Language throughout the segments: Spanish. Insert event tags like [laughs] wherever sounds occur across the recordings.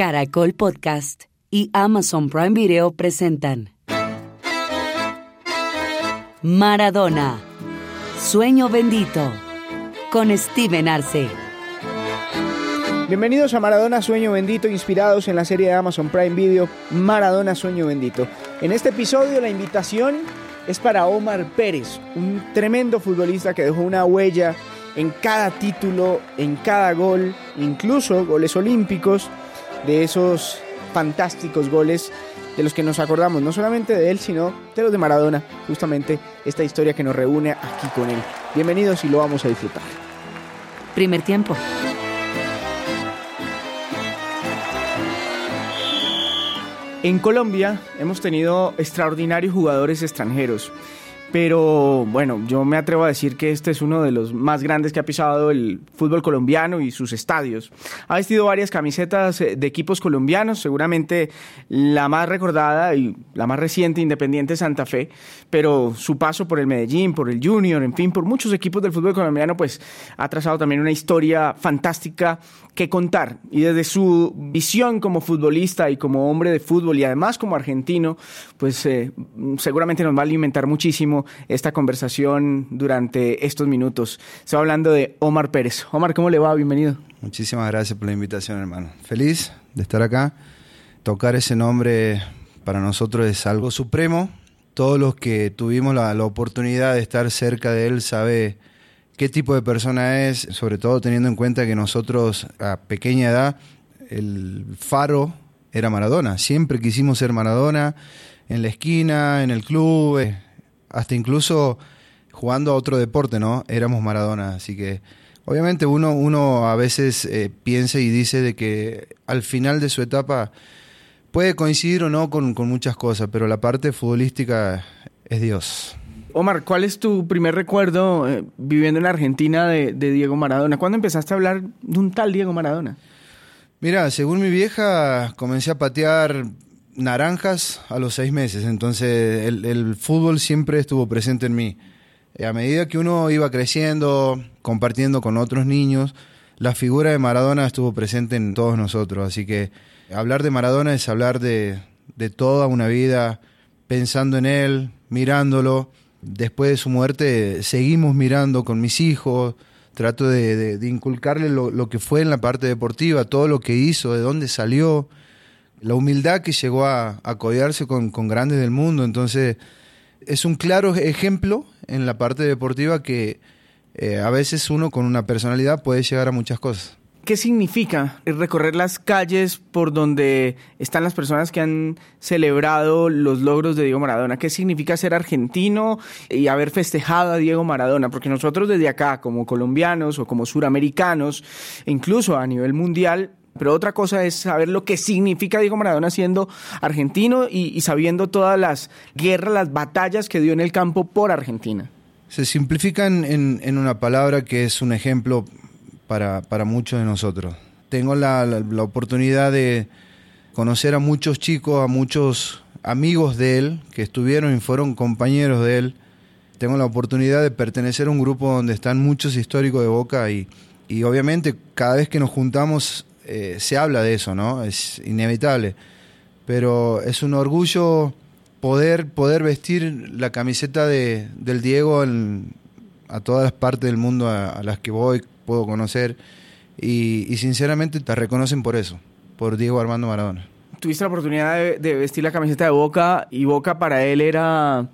Caracol Podcast y Amazon Prime Video presentan Maradona, Sueño Bendito, con Steven Arce. Bienvenidos a Maradona Sueño Bendito, inspirados en la serie de Amazon Prime Video Maradona Sueño Bendito. En este episodio la invitación es para Omar Pérez, un tremendo futbolista que dejó una huella en cada título, en cada gol, incluso goles olímpicos, de esos fantásticos goles de los que nos acordamos, no solamente de él, sino de los de Maradona, justamente esta historia que nos reúne aquí con él. Bienvenidos y lo vamos a disfrutar. Primer tiempo. En Colombia hemos tenido extraordinarios jugadores extranjeros. Pero bueno, yo me atrevo a decir que este es uno de los más grandes que ha pisado el fútbol colombiano y sus estadios. Ha vestido varias camisetas eh, de equipos colombianos, seguramente la más recordada y la más reciente, Independiente Santa Fe, pero su paso por el Medellín, por el Junior, en fin, por muchos equipos del fútbol colombiano, pues ha trazado también una historia fantástica que contar. Y desde su visión como futbolista y como hombre de fútbol y además como argentino, pues eh, seguramente nos va a alimentar muchísimo esta conversación durante estos minutos. Estoy hablando de Omar Pérez. Omar, ¿cómo le va? Bienvenido. Muchísimas gracias por la invitación, hermano. Feliz de estar acá. Tocar ese nombre para nosotros es algo supremo. Todos los que tuvimos la, oportunidad de estar cerca de él sabe qué tipo de persona es, sobre todo teniendo en cuenta que nosotros a pequeña edad el faro era Maradona. Siempre quisimos ser Maradona en la esquina, en el club, eh, hasta incluso jugando a otro deporte, ¿no? Éramos Maradona, así que obviamente uno, uno a veces eh, piensa y dice de que al final de su etapa puede coincidir o no con, muchas cosas, pero la parte futbolística es Dios. Omar, ¿cuál es tu primer recuerdo eh, viviendo en Argentina de, de, Diego Maradona? ¿Cuándo empezaste a hablar de un tal Diego Maradona? Mira, según mi vieja, comencé a patear naranjas a los seis meses, entonces el, fútbol siempre estuvo presente en mí. Eh, a medida que uno iba creciendo, compartiendo con otros niños, la figura de Maradona estuvo presente en todos nosotros, así que hablar de Maradona es hablar de, toda una vida pensando en él, mirándolo. Después de su muerte seguimos mirando con mis hijos, trato de, inculcarle lo, lo, que fue en la parte deportiva, todo lo que hizo, de dónde salió, la humildad que llegó a, a con, grandes del mundo. Entonces, es un claro ejemplo en la parte deportiva que eh, a veces uno con una personalidad puede llegar a muchas cosas. ¿Qué significa recorrer las calles por donde están las personas que han celebrado los logros de Diego Maradona? ¿Qué significa ser argentino y haber festejado a Diego Maradona? Porque nosotros desde acá, como colombianos o como suramericanos, incluso a nivel mundial, pero otra cosa es saber lo que significa Diego Maradona siendo argentino y, sabiendo todas las guerras, las batallas que dio en el campo por Argentina. Se simplifican en, una palabra que es un ejemplo para, muchos de nosotros. Tengo la, la oportunidad de conocer a muchos chicos, a muchos amigos de él que estuvieron y fueron compañeros de él. Tengo la oportunidad de pertenecer a un grupo donde están muchos históricos de Boca y, y obviamente cada vez que nos juntamos eh, se habla de eso, ¿no? Es inevitable. Pero es un orgullo poder, poder vestir la camiseta de, del Diego a todas las partes del mundo a, las que voy, puedo conocer. Y, sinceramente te reconocen por eso, por Diego Armando Maradona. Tuviste la oportunidad de vestir la camiseta de Boca y Boca para él era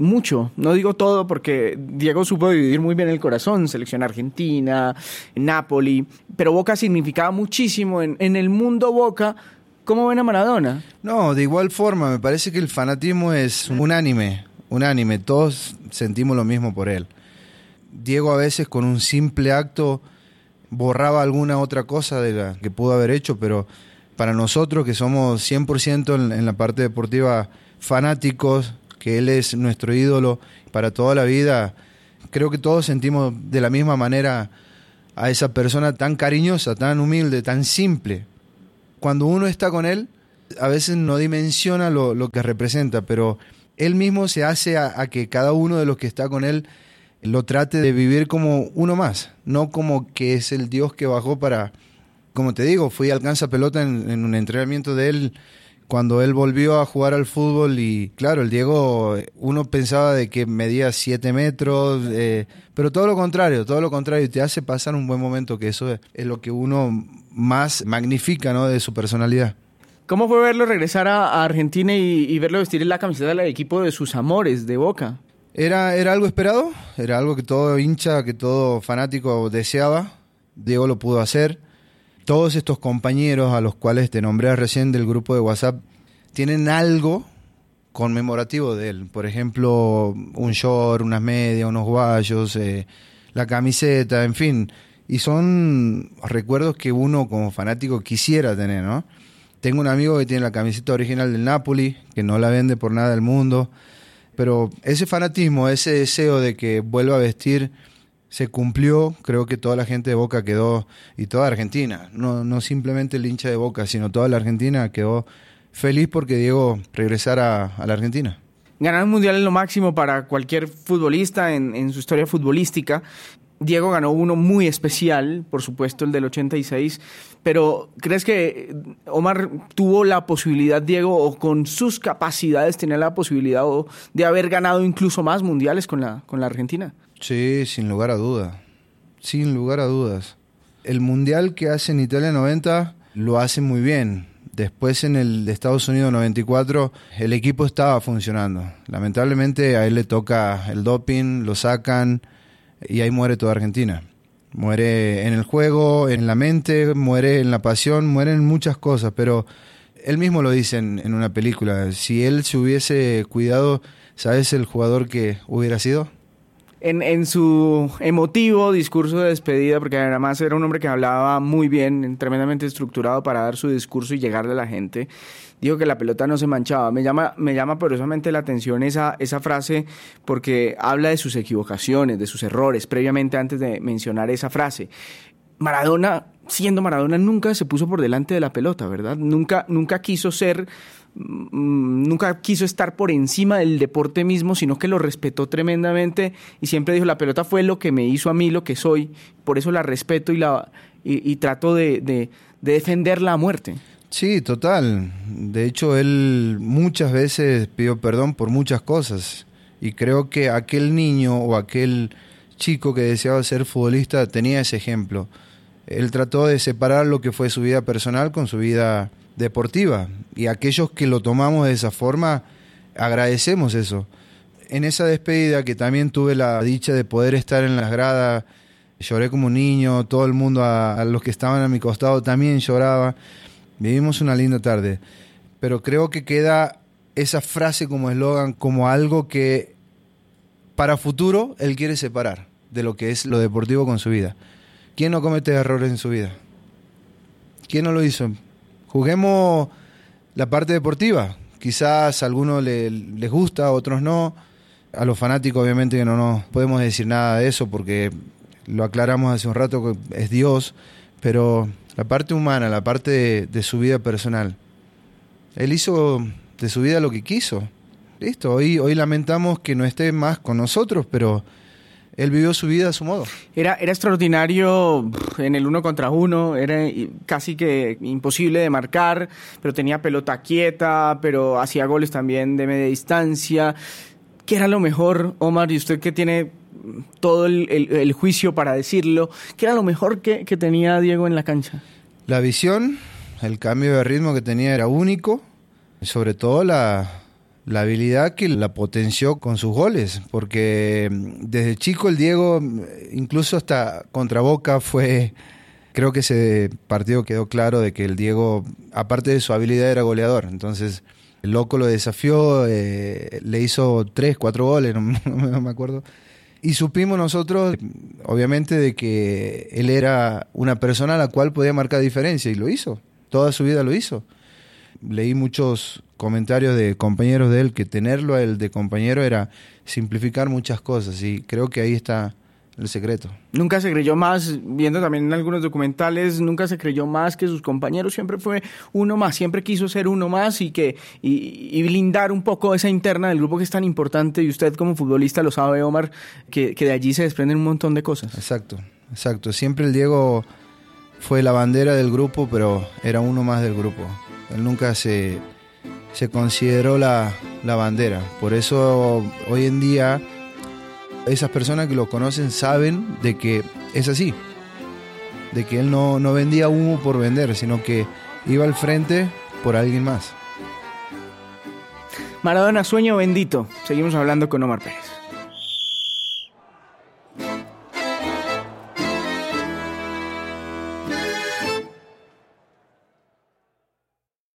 mucho, no digo todo porque Diego supo dividir muy bien el corazón, selección argentina, Napoli, pero Boca significaba muchísimo en, el mundo Boca. ¿Cómo ven a Maradona? No, de igual forma, me parece que el fanatismo es unánime, unánime, todos sentimos lo mismo por él. Diego a veces con un simple acto borraba alguna otra cosa de la que pudo haber hecho, pero para nosotros que somos 100% en la parte deportiva fanáticos, que Él es nuestro ídolo para toda la vida, creo que todos sentimos de la misma manera a esa persona tan cariñosa, tan humilde, tan simple. Cuando uno está con Él, a veces no dimensiona lo, que representa, pero Él mismo se hace a, que cada uno de los que está con Él lo trate de vivir como uno más, no como que es el Dios que bajó para, como te digo, fui alcanza pelota en, en un entrenamiento de él cuando él volvió a jugar al fútbol y claro, el Diego, uno pensaba de que medía 7 metros, eh, pero todo lo contrario, todo lo contrario, te hace pasar un buen momento, que eso es, lo que uno más magnifica ¿no? de su personalidad. ¿Cómo fue verlo regresar a, Argentina y, verlo vestir la camiseta del equipo de sus amores, de Boca? Era, era algo esperado, era algo que todo hincha, que todo fanático deseaba. Diego lo pudo hacer todos estos compañeros a los cuales te nombré recién del grupo de WhatsApp tienen algo conmemorativo de él. Por ejemplo, un short, unas medias, unos guayos, eh, la camiseta, en fin. Y son recuerdos que uno como fanático quisiera tener, ¿no? Tengo un amigo que tiene la camiseta original del Napoli, que no la vende por nada del mundo. Pero ese fanatismo, ese deseo de que vuelva a vestir se cumplió, creo que toda la gente de Boca quedó, y toda Argentina, no, no simplemente el hincha de Boca, sino toda la Argentina quedó feliz porque Diego regresara a la Argentina. Ganar un mundial es lo máximo para cualquier futbolista en, en, su historia futbolística. Diego ganó uno muy especial, por supuesto el del 86, pero ¿crees que Omar tuvo la posibilidad, Diego, o con sus capacidades tenía la posibilidad de haber ganado incluso más mundiales con la, con la Argentina? Sí, sin lugar a duda. Sin lugar a dudas. El mundial que hace en Italia 90 lo hace muy bien. Después en el de Estados Unidos 94 el equipo estaba funcionando. Lamentablemente a él le toca el doping, lo sacan y ahí muere toda Argentina. Muere en el juego, en la mente, muere en la pasión, muere en muchas cosas, pero él mismo lo dice en, en una película. Si él se hubiese cuidado, ¿sabes el jugador que hubiera sido? En, en, su emotivo discurso de despedida, porque además era un hombre que hablaba muy bien, tremendamente estructurado para dar su discurso y llegarle a la gente, dijo que la pelota no se manchaba. Me llama, me llama poderosamente la atención esa, esa frase porque habla de sus equivocaciones, de sus errores, previamente antes de mencionar esa frase. Maradona, siendo Maradona, nunca se puso por delante de la pelota, ¿verdad? Nunca, nunca quiso ser Mm, nunca quiso estar por encima del deporte mismo, sino que lo respetó tremendamente y siempre dijo, la pelota fue lo que me hizo a mí lo que soy, por eso la respeto y, la, y, trato de, de, defenderla a muerte. Sí, total. De hecho, él muchas veces pidió perdón por muchas cosas y creo que aquel niño o aquel chico que deseaba ser futbolista tenía ese ejemplo. Él trató de separar lo que fue su vida personal con su vida deportiva. Y aquellos que lo tomamos de esa forma, agradecemos eso. En esa despedida, que también tuve la dicha de poder estar en las gradas, lloré como un niño, todo el mundo, a, los que estaban a mi costado también lloraba. Vivimos una linda tarde. Pero creo que queda esa frase como eslogan, como algo que para futuro él quiere separar de lo que es lo deportivo con su vida. ¿Quién no comete errores en su vida? ¿Quién no lo hizo? juguemos la parte deportiva. Quizás a algunos les gusta, a otros no. A los fanáticos obviamente que no nos podemos decir nada de eso porque lo aclaramos hace un rato que es Dios, pero la parte humana, la parte de, de su vida personal. Él hizo de su vida lo que quiso. Listo, hoy, hoy lamentamos que no esté más con nosotros, pero él vivió su vida a su modo. Era, era extraordinario en el uno contra uno, era casi que imposible de marcar, pero tenía pelota quieta, pero hacía goles también de media distancia. ¿Qué era lo mejor, Omar? Y usted que tiene todo el, juicio para decirlo, ¿qué era lo mejor que, que tenía Diego en la cancha? La visión, el cambio de ritmo que tenía era único, sobre todo la, la habilidad que la potenció con sus goles, porque mm, desde chico el Diego, mm, incluso hasta contra Boca, fue, creo que ese partido quedó claro de que el Diego, aparte de su habilidad, era goleador. Entonces, el loco lo desafió, eh, le hizo tres, cuatro goles, [laughs] no, me acuerdo. Y supimos nosotros, obviamente, de que él era una persona a la cual podía marcar diferencia, y lo hizo. Toda su vida lo hizo leí muchos comentarios de compañeros de él que tenerlo a él de compañero era simplificar muchas cosas y creo que ahí está el secreto. Nunca se creyó más, viendo también en algunos documentales, nunca se creyó más que sus compañeros, siempre fue uno más, siempre quiso ser uno más y que y, blindar un poco esa interna del grupo que es tan importante y usted como futbolista lo sabe, Omar, que, que de allí se desprenden un montón de cosas. Exacto, exacto. Siempre el Diego fue la bandera del grupo, pero era uno más del grupo. Él nunca se, se consideró la, la bandera. Por eso hoy en día esas personas que lo conocen saben de que es así. De que él no, no vendía humo por vender, sino que iba al frente por alguien más. Maradona, sueño bendito. Seguimos hablando con Omar Pérez.